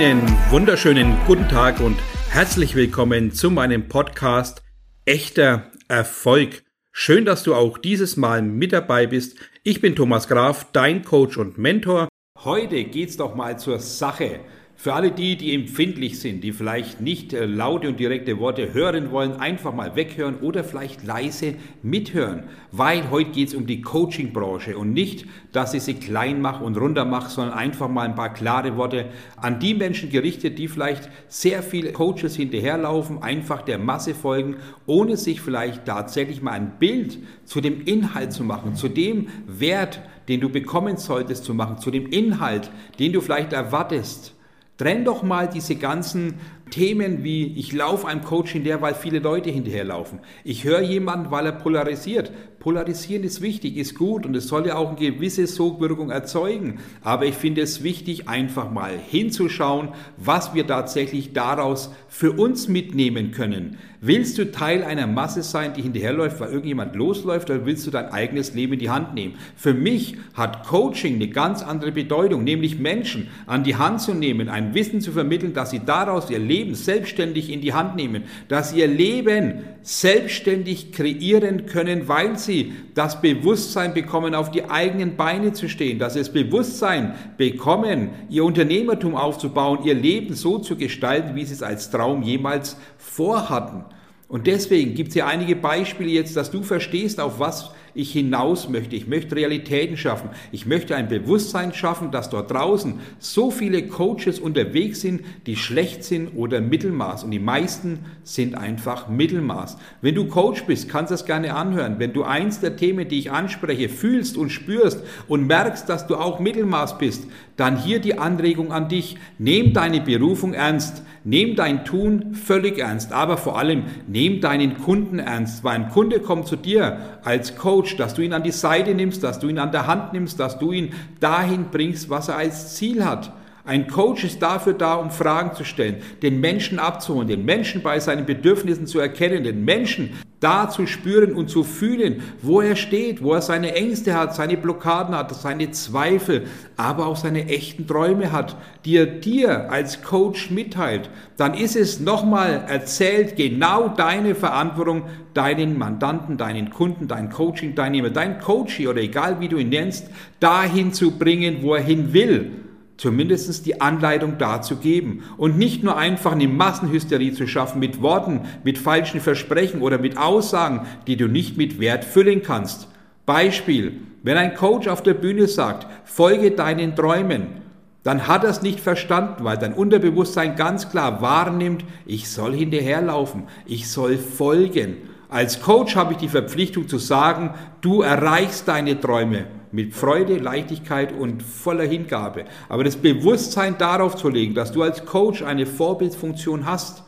Einen wunderschönen guten Tag und herzlich willkommen zu meinem Podcast Echter Erfolg. Schön, dass du auch dieses Mal mit dabei bist. Ich bin Thomas Graf, dein Coach und Mentor. Heute geht's doch mal zur Sache. Für alle die, die empfindlich sind, die vielleicht nicht äh, laute und direkte Worte hören wollen, einfach mal weghören oder vielleicht leise mithören, weil heute geht es um die Coaching-Branche und nicht, dass ich sie klein mache und runter mache, sondern einfach mal ein paar klare Worte an die Menschen gerichtet, die vielleicht sehr viele Coaches hinterherlaufen, einfach der Masse folgen, ohne sich vielleicht tatsächlich mal ein Bild zu dem Inhalt zu machen, zu dem Wert, den du bekommen solltest zu machen, zu dem Inhalt, den du vielleicht erwartest. Trenn doch mal diese ganzen Themen wie ich laufe einem Coach hinterher, weil viele Leute hinterherlaufen. Ich höre jemanden, weil er polarisiert. Polarisieren ist wichtig, ist gut und es soll ja auch eine gewisse Sogwirkung erzeugen. Aber ich finde es wichtig, einfach mal hinzuschauen, was wir tatsächlich daraus für uns mitnehmen können. Willst du Teil einer Masse sein, die hinterherläuft, weil irgendjemand losläuft, oder willst du dein eigenes Leben in die Hand nehmen? Für mich hat Coaching eine ganz andere Bedeutung, nämlich Menschen an die Hand zu nehmen, ein Wissen zu vermitteln, dass sie daraus ihr Leben selbstständig in die Hand nehmen, dass sie ihr Leben selbstständig kreieren können, weil sie das Bewusstsein bekommen, auf die eigenen Beine zu stehen, dass sie das Bewusstsein bekommen, ihr Unternehmertum aufzubauen, ihr Leben so zu gestalten, wie sie es als Traum jemals vorhatten. Und deswegen gibt es hier einige Beispiele jetzt, dass du verstehst, auf was ich hinaus möchte. Ich möchte Realitäten schaffen. Ich möchte ein Bewusstsein schaffen, dass dort draußen so viele Coaches unterwegs sind, die schlecht sind oder Mittelmaß. Und die meisten sind einfach Mittelmaß. Wenn du Coach bist, kannst du das gerne anhören. Wenn du eins der Themen, die ich anspreche, fühlst und spürst und merkst, dass du auch Mittelmaß bist, dann hier die Anregung an dich. Nehm deine Berufung ernst. Nehm dein Tun völlig ernst. Aber vor allem, nehm deinen Kunden ernst. Weil ein Kunde kommt zu dir als Coach, dass du ihn an die Seite nimmst, dass du ihn an der Hand nimmst, dass du ihn dahin bringst, was er als Ziel hat. Ein Coach ist dafür da, um Fragen zu stellen, den Menschen abzuholen, den Menschen bei seinen Bedürfnissen zu erkennen, den Menschen da zu spüren und zu fühlen, wo er steht, wo er seine Ängste hat, seine Blockaden hat, seine Zweifel, aber auch seine echten Träume hat, die er dir als Coach mitteilt. Dann ist es nochmal erzählt, genau deine Verantwortung, deinen Mandanten, deinen Kunden, deinen Coaching-Teilnehmer, dein Coachie oder egal wie du ihn nennst, dahin zu bringen, wo er hin will zumindest die Anleitung dazu geben und nicht nur einfach eine Massenhysterie zu schaffen mit Worten, mit falschen Versprechen oder mit Aussagen, die du nicht mit Wert füllen kannst. Beispiel, wenn ein Coach auf der Bühne sagt, folge deinen Träumen, dann hat er es nicht verstanden, weil dein Unterbewusstsein ganz klar wahrnimmt, ich soll hinterherlaufen, ich soll folgen. Als Coach habe ich die Verpflichtung zu sagen, du erreichst deine Träume mit Freude, Leichtigkeit und voller Hingabe. Aber das Bewusstsein darauf zu legen, dass du als Coach eine Vorbildfunktion hast,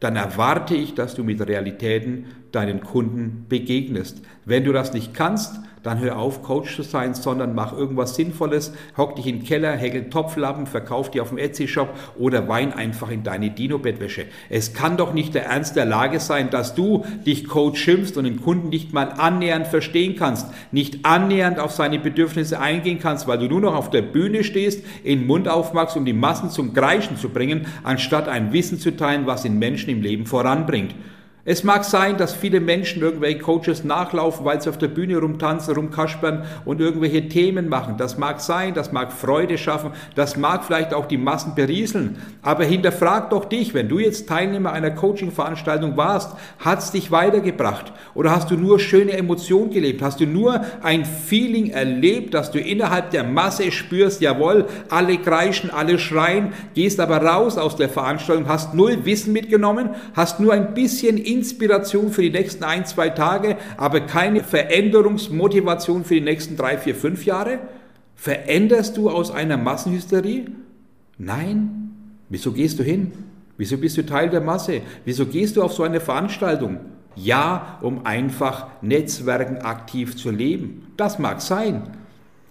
dann erwarte ich, dass du mit Realitäten deinen Kunden begegnest. Wenn du das nicht kannst, dann hör auf, Coach zu sein, sondern mach irgendwas Sinnvolles, hock dich in den Keller, häkel Topflappen, verkauf die auf dem Etsy-Shop oder wein einfach in deine Dino-Bettwäsche. Es kann doch nicht der Ernst der Lage sein, dass du dich Coach schimpfst und den Kunden nicht mal annähernd verstehen kannst, nicht annähernd auf seine Bedürfnisse eingehen kannst, weil du nur noch auf der Bühne stehst, in Mund aufmachst, um die Massen zum Kreischen zu bringen, anstatt ein Wissen zu teilen, was den Menschen im Leben voranbringt. Es mag sein, dass viele Menschen irgendwelche Coaches nachlaufen, weil sie auf der Bühne rumtanzen, rumkaspern und irgendwelche Themen machen. Das mag sein, das mag Freude schaffen, das mag vielleicht auch die Massen berieseln. Aber hinterfrag doch dich, wenn du jetzt Teilnehmer einer Coaching-Veranstaltung warst, hat es dich weitergebracht? Oder hast du nur schöne Emotionen gelebt? Hast du nur ein Feeling erlebt, dass du innerhalb der Masse spürst, jawohl, alle kreischen, alle schreien, gehst aber raus aus der Veranstaltung, hast null Wissen mitgenommen, hast nur ein bisschen Inspiration für die nächsten ein, zwei Tage, aber keine Veränderungsmotivation für die nächsten drei, vier, fünf Jahre? Veränderst du aus einer Massenhysterie? Nein. Wieso gehst du hin? Wieso bist du Teil der Masse? Wieso gehst du auf so eine Veranstaltung? Ja, um einfach Netzwerken aktiv zu leben. Das mag sein.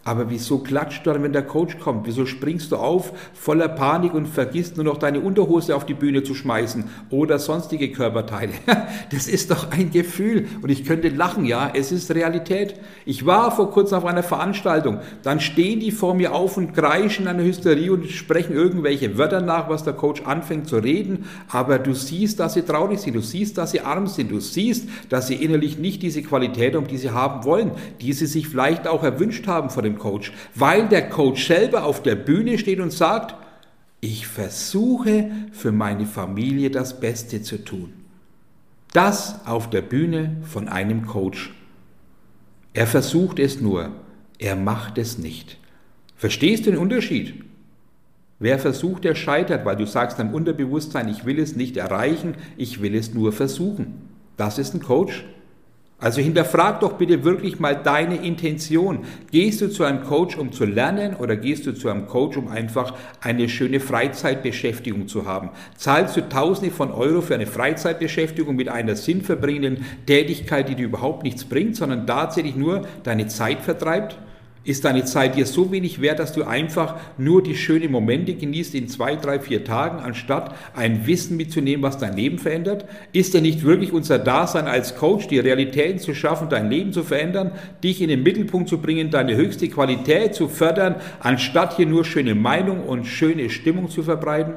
Aber wieso klatscht du dann, wenn der Coach kommt? Wieso springst du auf voller Panik und vergisst nur noch deine Unterhose auf die Bühne zu schmeißen oder sonstige Körperteile? Das ist doch ein Gefühl und ich könnte lachen, ja, es ist Realität. Ich war vor kurzem auf einer Veranstaltung, dann stehen die vor mir auf und kreischen in einer Hysterie und sprechen irgendwelche Wörter nach, was der Coach anfängt zu reden, aber du siehst, dass sie traurig sind, du siehst, dass sie arm sind, du siehst, dass sie innerlich nicht diese Qualität haben, die sie haben wollen, die sie sich vielleicht auch erwünscht haben vor dem Coach, weil der Coach selber auf der Bühne steht und sagt, ich versuche für meine Familie das Beste zu tun. Das auf der Bühne von einem Coach. Er versucht es nur, er macht es nicht. Verstehst du den Unterschied? Wer versucht, der scheitert, weil du sagst deinem Unterbewusstsein, ich will es nicht erreichen, ich will es nur versuchen. Das ist ein Coach. Also hinterfrag doch bitte wirklich mal deine Intention. Gehst du zu einem Coach, um zu lernen oder gehst du zu einem Coach, um einfach eine schöne Freizeitbeschäftigung zu haben? Zahlst du Tausende von Euro für eine Freizeitbeschäftigung mit einer sinnverbringenden Tätigkeit, die dir überhaupt nichts bringt, sondern tatsächlich nur deine Zeit vertreibt? Ist deine Zeit dir so wenig wert, dass du einfach nur die schönen Momente genießt in zwei, drei, vier Tagen, anstatt ein Wissen mitzunehmen, was dein Leben verändert? Ist denn nicht wirklich unser Dasein als Coach, die Realitäten zu schaffen, dein Leben zu verändern, dich in den Mittelpunkt zu bringen, deine höchste Qualität zu fördern, anstatt hier nur schöne Meinung und schöne Stimmung zu verbreiten?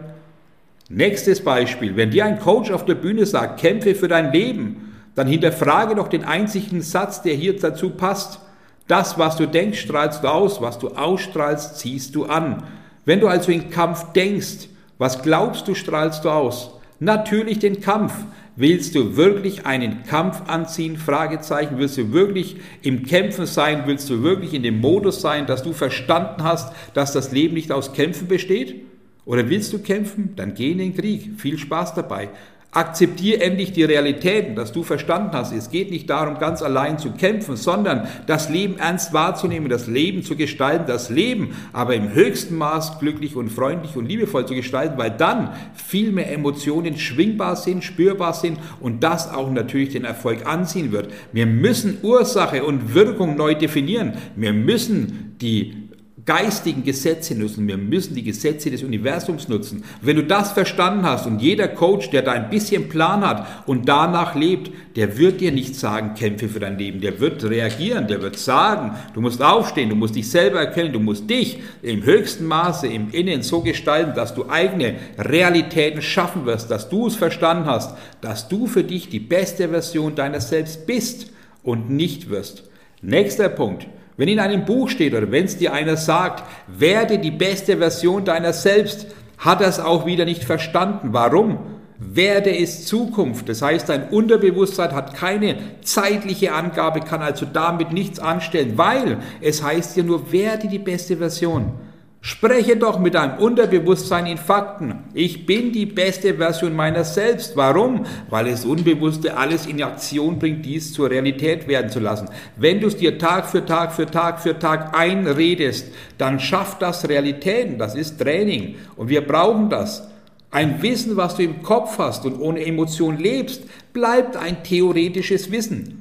Nächstes Beispiel. Wenn dir ein Coach auf der Bühne sagt, kämpfe für dein Leben, dann hinterfrage doch den einzigen Satz, der hier dazu passt. Das, was du denkst, strahlst du aus, was du ausstrahlst, ziehst du an. Wenn du also in Kampf denkst, was glaubst du, strahlst du aus? Natürlich den Kampf. Willst du wirklich einen Kampf anziehen? Fragezeichen. Willst du wirklich im Kämpfen sein? Willst du wirklich in dem Modus sein, dass du verstanden hast, dass das Leben nicht aus Kämpfen besteht? Oder willst du kämpfen? Dann geh in den Krieg. Viel Spaß dabei. Akzeptier endlich die Realitäten, dass du verstanden hast. Es geht nicht darum, ganz allein zu kämpfen, sondern das Leben ernst wahrzunehmen, das Leben zu gestalten, das Leben aber im höchsten Maß glücklich und freundlich und liebevoll zu gestalten, weil dann viel mehr Emotionen schwingbar sind, spürbar sind und das auch natürlich den Erfolg anziehen wird. Wir müssen Ursache und Wirkung neu definieren. Wir müssen die geistigen Gesetze nutzen. Wir müssen die Gesetze des Universums nutzen. Wenn du das verstanden hast und jeder Coach, der da ein bisschen Plan hat und danach lebt, der wird dir nicht sagen, kämpfe für dein Leben. Der wird reagieren, der wird sagen, du musst aufstehen, du musst dich selber erkennen, du musst dich im höchsten Maße im Innen so gestalten, dass du eigene Realitäten schaffen wirst, dass du es verstanden hast, dass du für dich die beste Version deiner selbst bist und nicht wirst. Nächster Punkt. Wenn in einem Buch steht oder wenn es dir einer sagt, werde die beste Version deiner selbst, hat er es auch wieder nicht verstanden. Warum? Werde ist Zukunft. Das heißt, dein Unterbewusstsein hat keine zeitliche Angabe, kann also damit nichts anstellen, weil es heißt ja nur, werde die beste Version. Spreche doch mit deinem Unterbewusstsein in Fakten. Ich bin die beste Version meiner selbst. Warum? Weil es Unbewusste alles in Aktion bringt, dies zur Realität werden zu lassen. Wenn du es dir Tag für Tag für Tag für Tag einredest, dann schafft das Realitäten. Das ist Training. Und wir brauchen das. Ein Wissen, was du im Kopf hast und ohne Emotion lebst, bleibt ein theoretisches Wissen.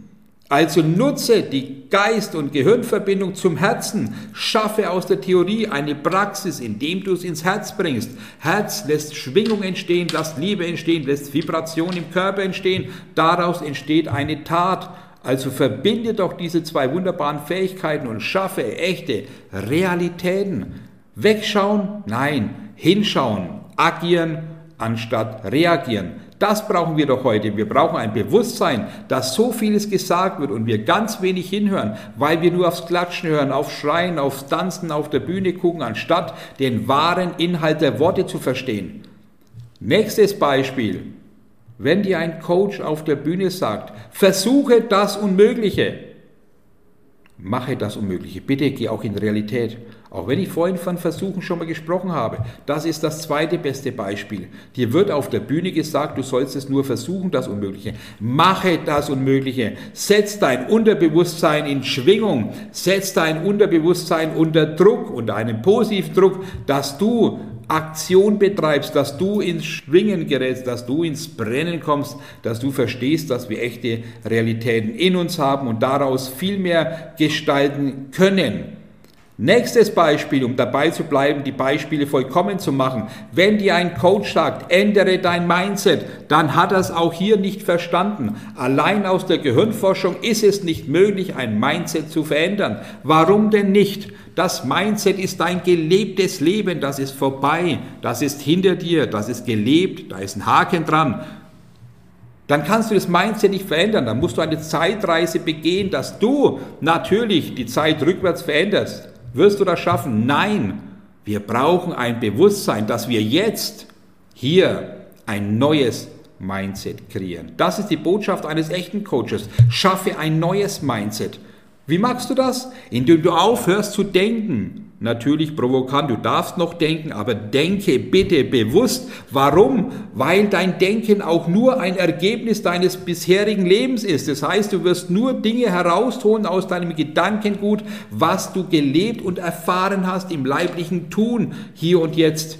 Also nutze die Geist- und Gehirnverbindung zum Herzen. Schaffe aus der Theorie eine Praxis, indem du es ins Herz bringst. Herz lässt Schwingung entstehen, lässt Liebe entstehen, lässt Vibration im Körper entstehen. Daraus entsteht eine Tat. Also verbinde doch diese zwei wunderbaren Fähigkeiten und schaffe echte Realitäten. Wegschauen? Nein. Hinschauen. Agieren anstatt reagieren. Das brauchen wir doch heute. Wir brauchen ein Bewusstsein, dass so vieles gesagt wird und wir ganz wenig hinhören, weil wir nur aufs Klatschen hören, auf Schreien, aufs Tanzen, auf der Bühne gucken, anstatt den wahren Inhalt der Worte zu verstehen. Nächstes Beispiel. Wenn dir ein Coach auf der Bühne sagt, versuche das Unmögliche, mache das Unmögliche. Bitte geh auch in Realität. Auch wenn ich vorhin von Versuchen schon mal gesprochen habe, das ist das zweite beste Beispiel. Dir wird auf der Bühne gesagt, du sollst es nur versuchen, das Unmögliche. Mache das Unmögliche. Setz dein Unterbewusstsein in Schwingung. Setz dein Unterbewusstsein unter Druck, unter einem Positivdruck, dass du Aktion betreibst, dass du ins Schwingen gerätst, dass du ins Brennen kommst, dass du verstehst, dass wir echte Realitäten in uns haben und daraus viel mehr gestalten können. Nächstes Beispiel, um dabei zu bleiben, die Beispiele vollkommen zu machen. Wenn dir ein Coach sagt, ändere dein Mindset, dann hat er es auch hier nicht verstanden. Allein aus der Gehirnforschung ist es nicht möglich, ein Mindset zu verändern. Warum denn nicht? Das Mindset ist dein gelebtes Leben, das ist vorbei, das ist hinter dir, das ist gelebt, da ist ein Haken dran dann kannst du das Mindset nicht verändern. Dann musst du eine Zeitreise begehen, dass du natürlich die Zeit rückwärts veränderst. Wirst du das schaffen? Nein. Wir brauchen ein Bewusstsein, dass wir jetzt hier ein neues Mindset kreieren. Das ist die Botschaft eines echten Coaches. Schaffe ein neues Mindset. Wie machst du das? Indem du aufhörst zu denken. Natürlich provokant, du darfst noch denken, aber denke bitte bewusst. Warum? Weil dein Denken auch nur ein Ergebnis deines bisherigen Lebens ist. Das heißt, du wirst nur Dinge herausholen aus deinem Gedankengut, was du gelebt und erfahren hast im leiblichen Tun, hier und jetzt.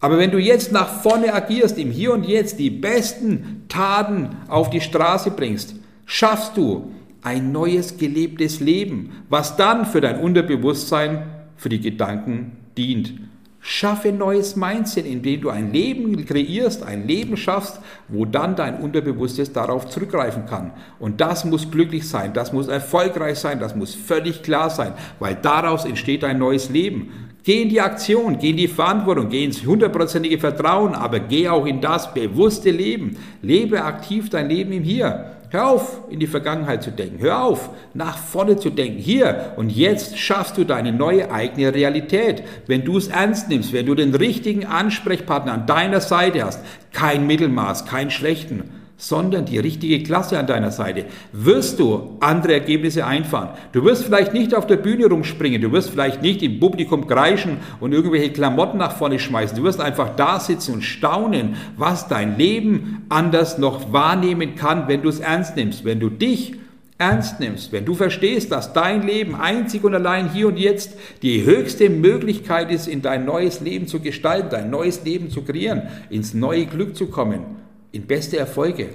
Aber wenn du jetzt nach vorne agierst, im Hier und Jetzt die besten Taten auf die Straße bringst, schaffst du ein neues gelebtes Leben, was dann für dein Unterbewusstsein für die Gedanken dient. Schaffe neues Mindset, indem du ein Leben kreierst, ein Leben schaffst, wo dann dein Unterbewusstes darauf zurückgreifen kann. Und das muss glücklich sein, das muss erfolgreich sein, das muss völlig klar sein, weil daraus entsteht ein neues Leben. Geh in die Aktion, geh in die Verantwortung, geh ins hundertprozentige Vertrauen, aber geh auch in das bewusste Leben. Lebe aktiv dein Leben im Hier. Hör auf, in die Vergangenheit zu denken. Hör auf, nach vorne zu denken. Hier und jetzt schaffst du deine neue eigene Realität. Wenn du es ernst nimmst, wenn du den richtigen Ansprechpartner an deiner Seite hast, kein Mittelmaß, kein schlechten, sondern die richtige Klasse an deiner Seite, wirst du andere Ergebnisse einfahren. Du wirst vielleicht nicht auf der Bühne rumspringen, du wirst vielleicht nicht im Publikum kreischen und irgendwelche Klamotten nach vorne schmeißen. Du wirst einfach da sitzen und staunen, was dein Leben anders noch wahrnehmen kann, wenn du es ernst nimmst, wenn du dich ernst nimmst, wenn du verstehst, dass dein Leben einzig und allein hier und jetzt die höchste Möglichkeit ist, in dein neues Leben zu gestalten, dein neues Leben zu kreieren, ins neue Glück zu kommen, in beste Erfolge,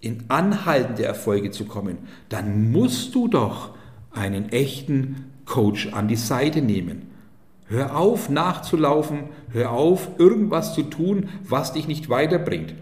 in anhaltende Erfolge zu kommen, dann musst du doch einen echten Coach an die Seite nehmen. Hör auf nachzulaufen, hör auf irgendwas zu tun, was dich nicht weiterbringt.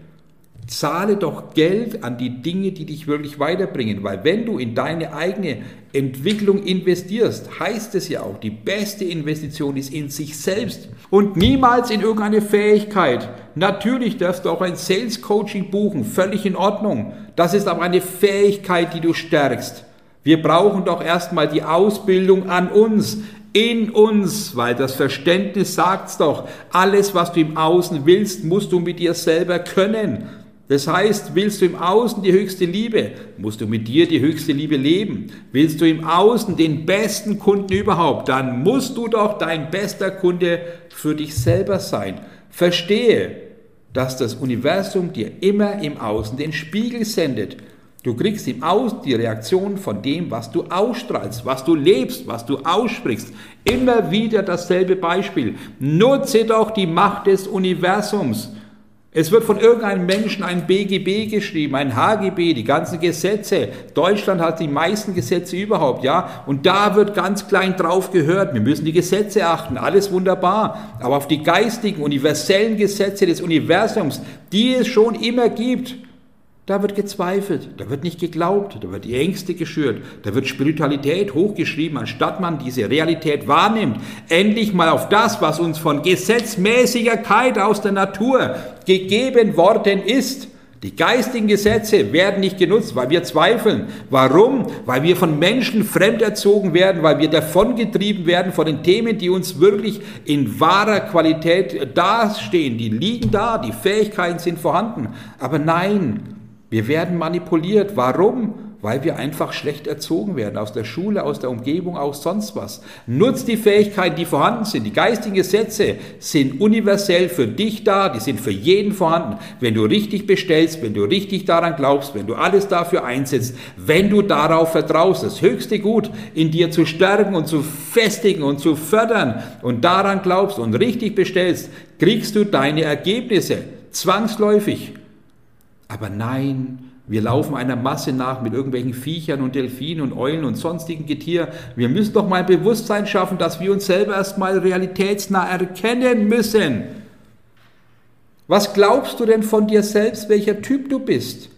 Zahle doch Geld an die Dinge, die dich wirklich weiterbringen, weil wenn du in deine eigene Entwicklung investierst, heißt es ja auch, die beste Investition ist in sich selbst und niemals in irgendeine Fähigkeit. Natürlich darfst du auch ein Sales Coaching buchen, völlig in Ordnung. Das ist aber eine Fähigkeit, die du stärkst. Wir brauchen doch erstmal die Ausbildung an uns, in uns, weil das Verständnis sagt's doch, alles, was du im Außen willst, musst du mit dir selber können. Das heißt, willst du im Außen die höchste Liebe, musst du mit dir die höchste Liebe leben. Willst du im Außen den besten Kunden überhaupt, dann musst du doch dein bester Kunde für dich selber sein. Verstehe, dass das Universum dir immer im Außen den Spiegel sendet. Du kriegst im Außen die Reaktion von dem, was du ausstrahlst, was du lebst, was du aussprichst. Immer wieder dasselbe Beispiel. Nutze doch die Macht des Universums. Es wird von irgendeinem Menschen ein BGB geschrieben, ein HGB, die ganzen Gesetze. Deutschland hat die meisten Gesetze überhaupt, ja. Und da wird ganz klein drauf gehört. Wir müssen die Gesetze achten. Alles wunderbar. Aber auf die geistigen, universellen Gesetze des Universums, die es schon immer gibt, da wird gezweifelt, da wird nicht geglaubt, da wird die Ängste geschürt, da wird Spiritualität hochgeschrieben, anstatt man diese Realität wahrnimmt. Endlich mal auf das, was uns von Gesetzmäßigkeit aus der Natur gegeben worden ist. Die geistigen Gesetze werden nicht genutzt, weil wir zweifeln. Warum? Weil wir von Menschen fremd erzogen werden, weil wir davongetrieben werden von den Themen, die uns wirklich in wahrer Qualität dastehen. Die liegen da, die Fähigkeiten sind vorhanden. Aber nein, wir werden manipuliert. Warum? Weil wir einfach schlecht erzogen werden, aus der Schule, aus der Umgebung, aus sonst was. Nutzt die Fähigkeiten, die vorhanden sind. Die geistigen Gesetze sind universell für dich da, die sind für jeden vorhanden. Wenn du richtig bestellst, wenn du richtig daran glaubst, wenn du alles dafür einsetzt, wenn du darauf vertraust, das höchste Gut in dir zu stärken und zu festigen und zu fördern und daran glaubst und richtig bestellst, kriegst du deine Ergebnisse zwangsläufig. Aber nein, Wir laufen einer Masse nach mit irgendwelchen Viechern und Delfinen und Eulen und sonstigen Getier. Wir müssen doch mal Bewusstsein schaffen, dass wir uns selber erstmal realitätsnah erkennen müssen. Was glaubst du denn von dir selbst, welcher Typ du bist?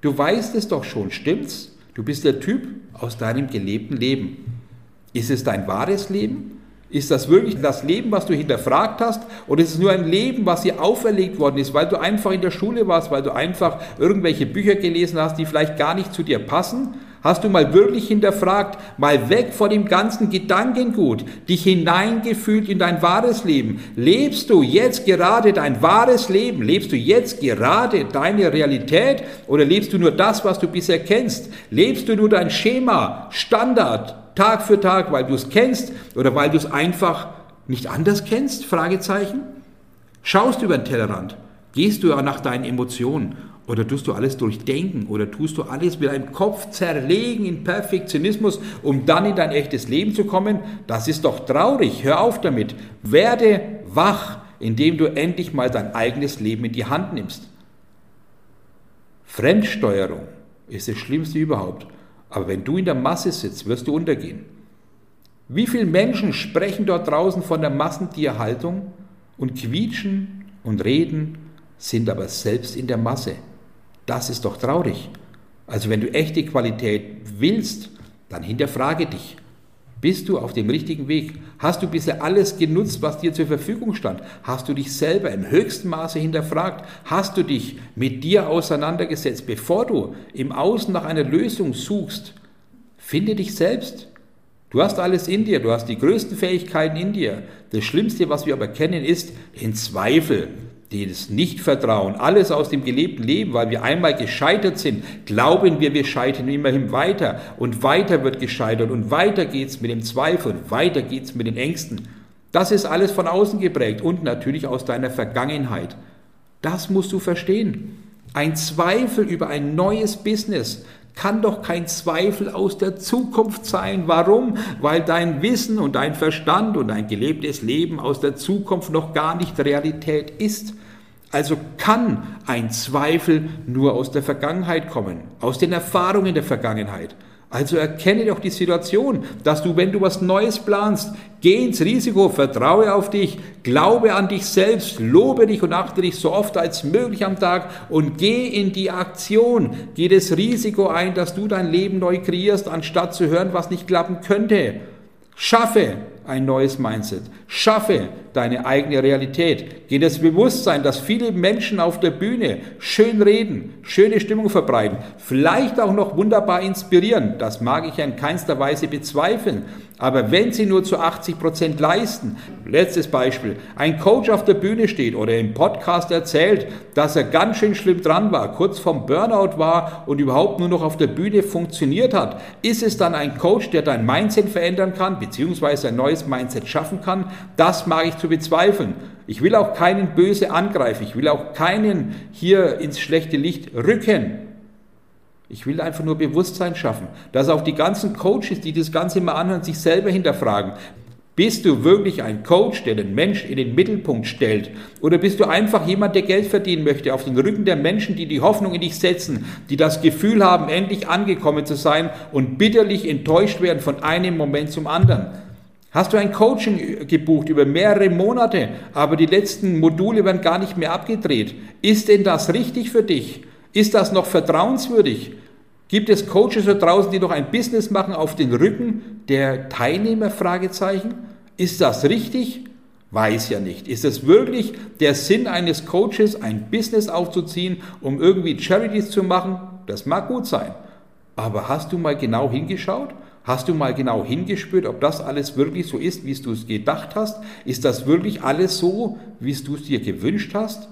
Du weißt es doch schon, stimmt's? Du bist der Typ aus deinem gelebten Leben. Ist es dein wahres Leben? Ist das wirklich das Leben, was du hinterfragt hast? Oder ist es nur ein Leben, was dir auferlegt worden ist, weil du einfach in der Schule warst, weil du einfach irgendwelche Bücher gelesen hast, die vielleicht gar nicht zu dir passen? Hast du mal wirklich hinterfragt, mal weg von dem ganzen Gedankengut, dich hineingefühlt in dein wahres Leben? Lebst du jetzt gerade dein wahres Leben? Lebst du jetzt gerade deine Realität oder lebst du nur das, was du bisher kennst? Lebst du nur dein Schema, Standard, Tag für Tag, weil du es kennst oder weil du es einfach nicht anders kennst? Fragezeichen. Schaust du über den Tellerrand? Gehst du nach deinen Emotionen? Oder tust du alles durchdenken? Oder tust du alles mit deinem Kopf zerlegen in Perfektionismus, um dann in dein echtes Leben zu kommen? Das ist doch traurig. Hör auf damit. Werde wach, indem du endlich mal dein eigenes Leben in die Hand nimmst. Fremdsteuerung ist das Schlimmste überhaupt. Aber wenn du in der Masse sitzt, wirst du untergehen. Wie viele Menschen sprechen dort draußen von der Massentierhaltung und quietschen und reden, sind aber selbst in der Masse. Das ist doch traurig. Also wenn du echte Qualität willst, dann hinterfrage dich. Bist du auf dem richtigen Weg? Hast du bisher alles genutzt, was dir zur Verfügung stand? Hast du dich selber im höchsten Maße hinterfragt? Hast du dich mit dir auseinandergesetzt, bevor du im Außen nach einer Lösung suchst? Finde dich selbst. Du hast alles in dir, du hast die größten Fähigkeiten in dir. Das Schlimmste, was wir aber kennen, ist den Zweifel, das Nichtvertrauen, alles aus dem gelebten Leben, weil wir einmal gescheitert sind, glauben wir, wir scheitern immerhin weiter und weiter wird gescheitert und weiter geht's mit dem Zweifel und weiter geht's mit den Ängsten. Das ist alles von außen geprägt und natürlich aus deiner Vergangenheit. Das musst du verstehen. Ein Zweifel über ein neues Business kann doch kein Zweifel aus der Zukunft sein. Warum? Weil dein Wissen und dein Verstand und dein gelebtes Leben aus der Zukunft noch gar nicht Realität ist. Also kann ein Zweifel nur aus der Vergangenheit kommen, aus den Erfahrungen der Vergangenheit. Also erkenne doch die Situation, dass du, wenn du was Neues planst, geh ins Risiko, vertraue auf dich, glaube an dich selbst, lobe dich und achte dich so oft als möglich am Tag und geh in die Aktion. Geh das Risiko ein, dass du dein Leben neu kreierst, anstatt zu hören, was nicht klappen könnte. Schaffe ein neues Mindset. Schaffe deine eigene Realität. Geh das Bewusstsein, dass viele Menschen auf der Bühne schön reden, schöne Stimmung verbreiten, vielleicht auch noch wunderbar inspirieren. Das mag ich in keinster Weise bezweifeln. Aber wenn sie nur zu 80 Prozent leisten, letztes Beispiel, ein Coach auf der Bühne steht oder im Podcast erzählt, dass er ganz schön schlimm dran war, kurz vom Burnout war und überhaupt nur noch auf der Bühne funktioniert hat, ist es dann ein Coach, der dein Mindset verändern kann, beziehungsweise ein neues Mindset schaffen kann? Das mag ich zu bezweifeln. Ich will auch keinen böse angreifen, ich will auch keinen hier ins schlechte Licht rücken. Ich will einfach nur Bewusstsein schaffen, dass auch die ganzen Coaches, die das Ganze mal anhören, sich selber hinterfragen. Bist du wirklich ein Coach, der den Mensch in den Mittelpunkt stellt? Oder bist du einfach jemand, der Geld verdienen möchte, auf den Rücken der Menschen, die die Hoffnung in dich setzen, die das Gefühl haben, endlich angekommen zu sein und bitterlich enttäuscht werden von einem Moment zum anderen? Hast du ein Coaching gebucht über mehrere Monate, aber die letzten Module werden gar nicht mehr abgedreht? Ist denn das richtig für dich? Ist das noch vertrauenswürdig? Gibt es Coaches da draußen, die noch ein Business machen auf den Rücken der Teilnehmer? Fragezeichen. Ist das richtig? Weiß ja nicht. Ist es wirklich der Sinn eines Coaches, ein Business aufzuziehen, um irgendwie Charities zu machen? Das mag gut sein. Aber hast du mal genau hingeschaut? Hast du mal genau hingespürt, ob das alles wirklich so ist, wie du es gedacht hast? Ist das wirklich alles so, wie du es dir gewünscht hast?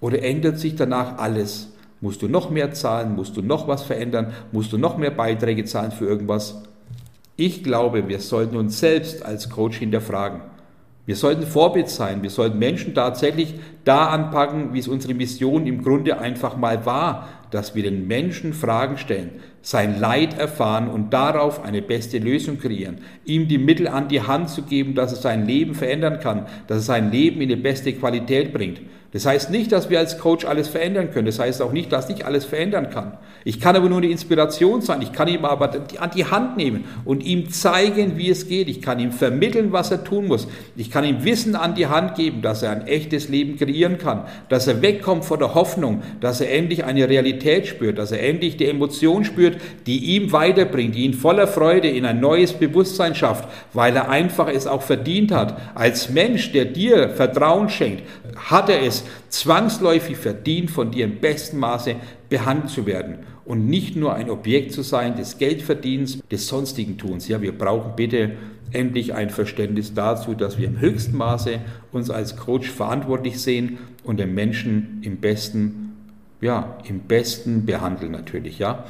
Oder ändert sich danach alles? Musst du noch mehr zahlen? Musst du noch was verändern? Musst du noch mehr Beiträge zahlen für irgendwas? Ich glaube, wir sollten uns selbst als Coach hinterfragen. Wir sollten Vorbild sein. Wir sollten Menschen tatsächlich da anpacken, wie es unsere Mission im Grunde einfach mal war, dass wir den Menschen Fragen stellen, sein Leid erfahren und darauf eine beste Lösung kreieren, ihm die Mittel an die Hand zu geben, dass er sein Leben verändern kann, dass er sein Leben in die beste Qualität bringt. Das heißt nicht, dass wir als Coach alles verändern können. Das heißt auch nicht, dass ich alles verändern kann. Ich kann aber nur eine Inspiration sein. Ich kann ihm aber an die Hand nehmen und ihm zeigen, wie es geht. Ich kann ihm vermitteln, was er tun muss. Ich kann ihm Wissen an die Hand geben, dass er ein echtes Leben kreieren kann, dass er wegkommt von der Hoffnung, dass er endlich eine Realität spürt, dass er endlich die Emotion spürt, die ihm weiterbringt, die ihn voller Freude in ein neues Bewusstsein schafft, weil er einfach es auch verdient hat. Als Mensch, der dir Vertrauen schenkt, hat er es zwangsläufig verdient, von dir im besten Maße behandelt zu werden und nicht nur ein Objekt zu sein des Geldverdienens, des sonstigen Tuns. Ja, wir brauchen bitte endlich ein Verständnis dazu, dass wir im höchsten Maße uns als Coach verantwortlich sehen und den Menschen im besten, ja, im besten behandeln natürlich, ja.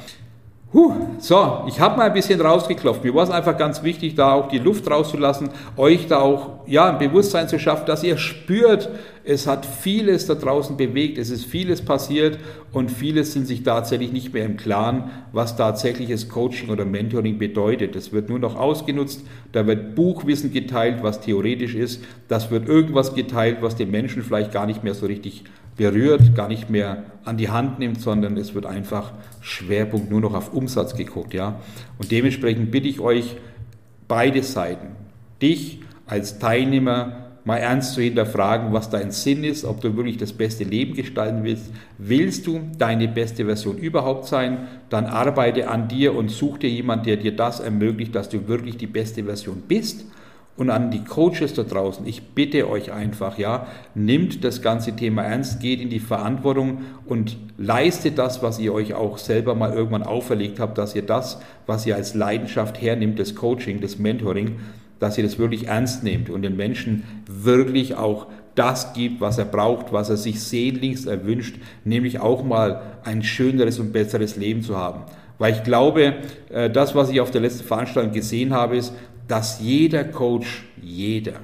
Huh, so, ich habe mal ein bisschen rausgeklopft. Mir war es einfach ganz wichtig, da auch die Luft rauszulassen, euch da auch ja, ein Bewusstsein zu schaffen, dass ihr spürt, es hat vieles da draußen bewegt, es ist vieles passiert und vieles sind sich tatsächlich nicht mehr im Klaren, was tatsächliches Coaching oder Mentoring bedeutet. Es wird nur noch ausgenutzt, da wird Buchwissen geteilt, was theoretisch ist, das wird irgendwas geteilt, was den Menschen vielleicht gar nicht mehr so richtig berührt, gar nicht mehr an die Hand nimmt, sondern es wird einfach Schwerpunkt nur noch auf Umsatz geguckt, ja. Und dementsprechend bitte ich euch, beide Seiten, dich als Teilnehmer mal ernst zu hinterfragen, was dein Sinn ist, ob du wirklich das beste Leben gestalten willst. Willst du deine beste Version überhaupt sein? Dann arbeite an dir und such dir jemanden, der dir das ermöglicht, dass du wirklich die beste Version bist und an die Coaches da draußen, ich bitte euch einfach, ja, nimmt das ganze Thema ernst, geht in die Verantwortung und leistet das, was ihr euch auch selber mal irgendwann auferlegt habt, dass ihr das, was ihr als Leidenschaft hernimmt, das Coaching, das Mentoring, dass ihr das wirklich ernst nehmt und den Menschen wirklich auch das gibt, was er braucht, was er sich sehnlichst erwünscht, nämlich auch mal ein schöneres und besseres Leben zu haben. Weil ich glaube, äh, das, was ich auf der letzten Veranstaltung gesehen habe, ist, dass jeder Coach, jeder,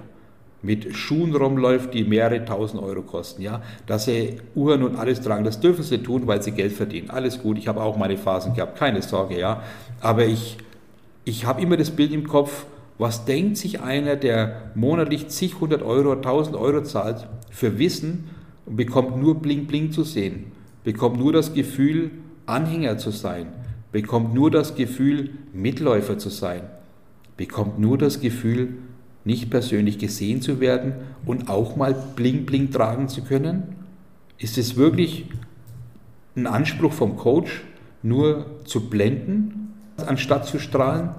mit Schuhen rumläuft, die mehrere tausend Euro kosten, ja, dass sie Uhren und alles tragen, das dürfen sie tun, weil sie Geld verdienen. Alles gut, ich habe auch meine Phasen gehabt, keine Sorge, ja, aber ich, ich habe immer das Bild im Kopf, was denkt sich einer, der monatlich zig hundert Euro, tausend Euro zahlt für Wissen und bekommt nur Bling Bling zu sehen, bekommt nur das Gefühl, Anhänger zu sein, bekommt nur das Gefühl, Mitläufer zu sein bekommt nur das Gefühl, nicht persönlich gesehen zu werden und auch mal Bling Bling tragen zu können? Ist es wirklich ein Anspruch vom Coach, nur zu blenden, anstatt zu strahlen?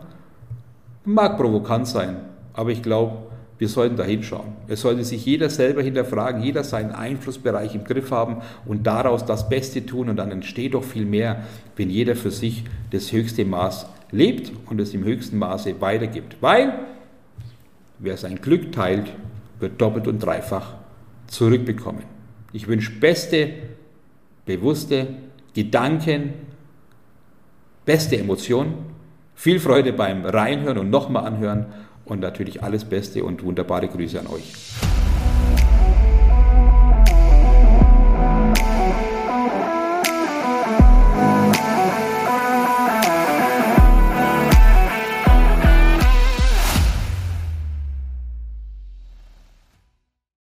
Mag provokant sein, aber ich glaube, wir sollten da hinschauen. Es sollte sich jeder selber hinterfragen, jeder seinen Einflussbereich im Griff haben und daraus das Beste tun und dann entsteht doch viel mehr, wenn jeder für sich das höchste Maß lebt und es im höchsten Maße weitergibt. Weil wer sein Glück teilt, wird doppelt und dreifach zurückbekommen. Ich wünsche beste, bewusste Gedanken, beste Emotionen, viel Freude beim Reinhören und nochmal anhören und natürlich alles Beste und wunderbare Grüße an euch.